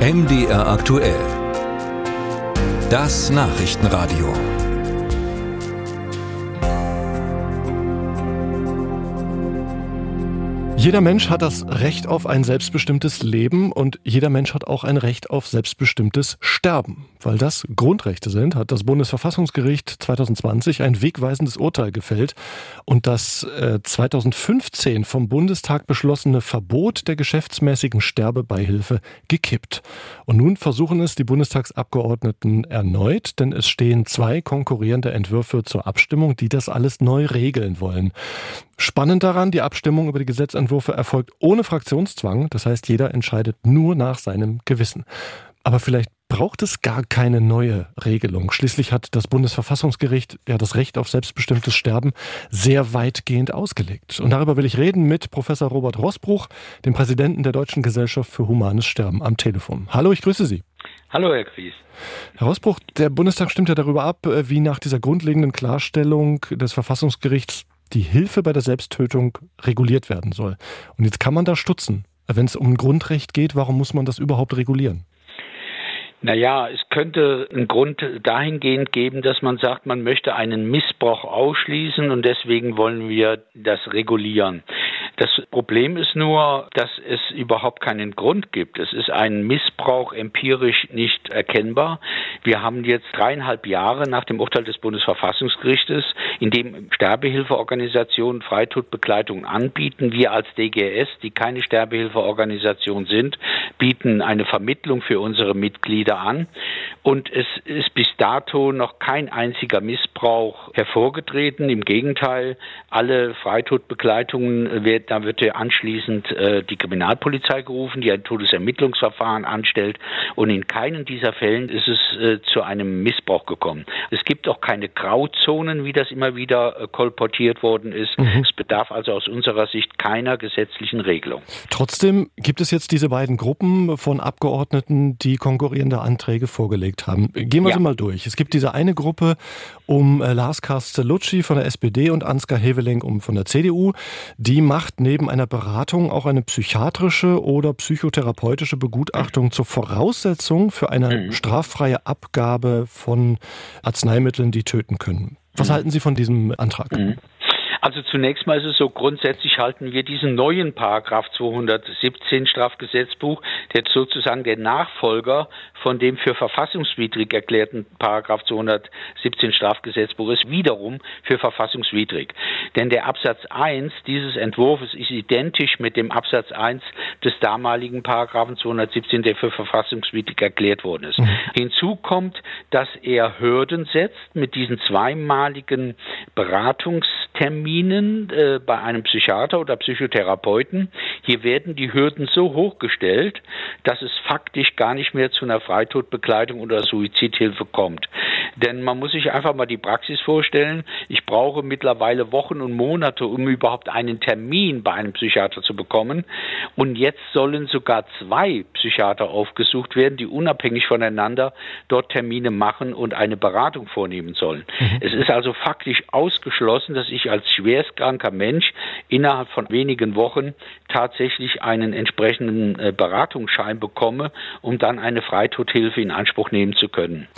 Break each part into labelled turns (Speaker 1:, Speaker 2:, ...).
Speaker 1: MDR aktuell. Das Nachrichtenradio.
Speaker 2: Jeder Mensch hat das Recht auf ein selbstbestimmtes Leben und jeder Mensch hat auch ein Recht auf selbstbestimmtes Sterben. Weil das Grundrechte sind, hat das Bundesverfassungsgericht 2020 ein wegweisendes Urteil gefällt und das äh, 2015 vom Bundestag beschlossene Verbot der geschäftsmäßigen Sterbebeihilfe gekippt. Und nun versuchen es die Bundestagsabgeordneten erneut, denn es stehen zwei konkurrierende Entwürfe zur Abstimmung, die das alles neu regeln wollen. Spannend daran, die Abstimmung über die Gesetzentwürfe erfolgt ohne Fraktionszwang. Das heißt, jeder entscheidet nur nach seinem Gewissen. Aber vielleicht braucht es gar keine neue Regelung. Schließlich hat das Bundesverfassungsgericht ja das Recht auf selbstbestimmtes Sterben sehr weitgehend ausgelegt. Und darüber will ich reden mit Professor Robert Rossbruch, dem Präsidenten der Deutschen Gesellschaft für Humanes Sterben am Telefon. Hallo, ich grüße Sie.
Speaker 3: Hallo, Herr Kries.
Speaker 2: Herr Rossbruch, der Bundestag stimmt ja darüber ab, wie nach dieser grundlegenden Klarstellung des Verfassungsgerichts die Hilfe bei der Selbsttötung reguliert werden soll. Und jetzt kann man da stutzen. Wenn es um ein Grundrecht geht, warum muss man das überhaupt regulieren?
Speaker 3: Naja, es könnte einen Grund dahingehend geben, dass man sagt, man möchte einen Missbrauch ausschließen und deswegen wollen wir das regulieren. Das Problem ist nur, dass es überhaupt keinen Grund gibt. Es ist ein Missbrauch empirisch nicht erkennbar. Wir haben jetzt dreieinhalb Jahre nach dem Urteil des Bundesverfassungsgerichtes, in dem Sterbehilfeorganisationen Freitodbegleitungen anbieten. Wir als DGS, die keine Sterbehilfeorganisation sind, bieten eine Vermittlung für unsere Mitglieder an. Und es ist bis dato noch kein einziger Missbrauch hervorgetreten. Im Gegenteil, alle Freitodbegleitungen werden da wird ja anschließend äh, die Kriminalpolizei gerufen, die ein Todesermittlungsverfahren anstellt. Und in keinen dieser Fällen ist es äh, zu einem Missbrauch gekommen. Es gibt auch keine Grauzonen, wie das immer wieder äh, kolportiert worden ist. Mhm. Es bedarf also aus unserer Sicht keiner gesetzlichen Regelung.
Speaker 2: Trotzdem gibt es jetzt diese beiden Gruppen von Abgeordneten, die konkurrierende Anträge vorgelegt haben. Gehen wir ja. sie mal durch. Es gibt diese eine Gruppe um äh, Lars Castellucci von der SPD und Ansgar Heveling um von der CDU. Die macht neben einer Beratung auch eine psychiatrische oder psychotherapeutische Begutachtung zur Voraussetzung für eine mhm. straffreie Abgabe von Arzneimitteln, die töten können. Was mhm. halten Sie von diesem Antrag? Mhm.
Speaker 3: Also zunächst mal ist es so, grundsätzlich halten wir diesen neuen Paragraph 217 Strafgesetzbuch, der sozusagen der Nachfolger von dem für verfassungswidrig erklärten Paragraph 217 Strafgesetzbuch ist, wiederum für verfassungswidrig. Denn der Absatz 1 dieses Entwurfs ist identisch mit dem Absatz 1 des damaligen Paragraphen 217, der für verfassungswidrig erklärt worden ist. Mhm. Hinzu kommt, dass er Hürden setzt mit diesen zweimaligen Beratungsterminen Terminen äh, bei einem Psychiater oder Psychotherapeuten, hier werden die Hürden so hochgestellt, dass es faktisch gar nicht mehr zu einer Freitodbegleitung oder Suizidhilfe kommt. Denn man muss sich einfach mal die Praxis vorstellen. Ich brauche mittlerweile Wochen und Monate, um überhaupt einen Termin bei einem Psychiater zu bekommen. Und jetzt sollen sogar zwei Psychiater aufgesucht werden, die unabhängig voneinander dort Termine machen und eine Beratung vornehmen sollen. Mhm. Es ist also faktisch ausgeschlossen, dass ich als schwerstkranker Mensch innerhalb von wenigen Wochen tatsächlich einen entsprechenden äh, Beratungsschein bekomme, um dann eine Freitodhilfe in Anspruch nehmen zu können.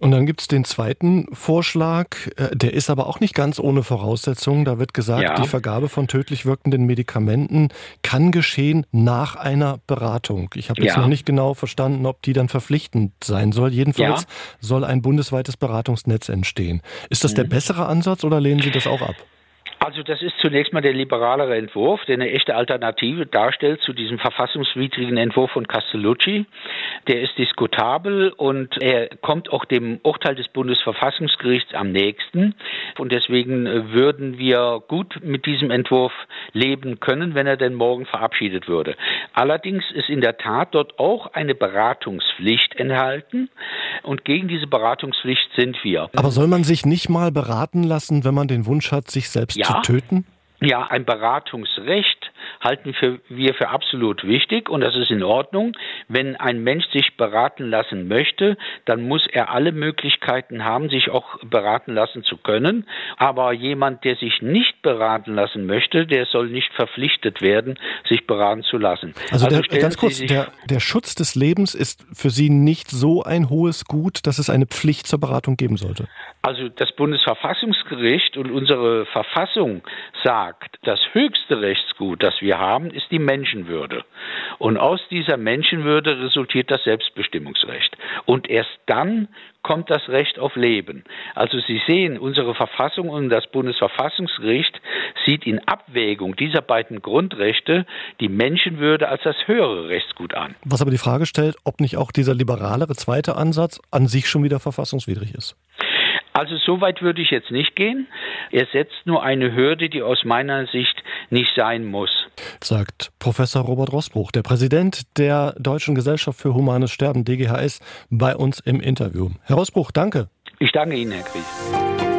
Speaker 2: Und dann gibt es den zweiten Vorschlag, äh, der ist aber auch nicht ganz ohne Voraussetzungen. Da wird gesagt, ja. die Vergabe von tödlich wirkenden Medikamenten kann geschehen nach einer Beratung. Ich habe jetzt ja. noch nicht genau verstanden, ob die dann verpflichtend sein soll. Jedenfalls ja. soll ein bundesweites Beratungsnetz entstehen. Ist das mhm. der bessere Ansatz oder lehnen Sie das auch ab?
Speaker 3: Also das ist zunächst mal der liberalere Entwurf, der eine echte Alternative darstellt zu diesem verfassungswidrigen Entwurf von Castellucci. Der ist diskutabel und er kommt auch dem Urteil des Bundesverfassungsgerichts am nächsten. Und deswegen würden wir gut mit diesem Entwurf leben können, wenn er denn morgen verabschiedet würde. Allerdings ist in der Tat dort auch eine Beratungspflicht enthalten. Und gegen diese Beratungspflicht sind wir.
Speaker 2: Aber soll man sich nicht mal beraten lassen, wenn man den Wunsch hat, sich selbst ja. zu töten?
Speaker 3: Ja, ein Beratungsrecht halten wir für absolut wichtig und das ist in Ordnung. Wenn ein Mensch sich beraten lassen möchte, dann muss er alle Möglichkeiten haben, sich auch beraten lassen zu können. Aber jemand, der sich nicht beraten lassen möchte, der soll nicht verpflichtet werden, sich beraten zu lassen.
Speaker 2: Also, also der, ganz kurz, der, der Schutz des Lebens ist für Sie nicht so ein hohes Gut, dass es eine Pflicht zur Beratung geben sollte?
Speaker 3: Also das Bundesverfassungsgericht und unsere Verfassung sagt, das höchste Rechtsgut, das wir haben, ist die Menschenwürde. Und aus dieser Menschenwürde resultiert das Selbstbestimmungsrecht. Und erst dann kommt das Recht auf Leben. Also Sie sehen, unsere Verfassung und das Bundesverfassungsgericht sieht in Abwägung dieser beiden Grundrechte die Menschenwürde als das höhere Rechtsgut an.
Speaker 2: Was aber die Frage stellt, ob nicht auch dieser liberalere zweite Ansatz an sich schon wieder verfassungswidrig ist.
Speaker 3: Also so weit würde ich jetzt nicht gehen. Er setzt nur eine Hürde, die aus meiner Sicht nicht sein muss.
Speaker 2: Sagt Professor Robert Rossbruch, der Präsident der Deutschen Gesellschaft für Humanes Sterben, DGHS, bei uns im Interview. Herr Rossbruch, danke.
Speaker 3: Ich danke Ihnen, Herr Kries.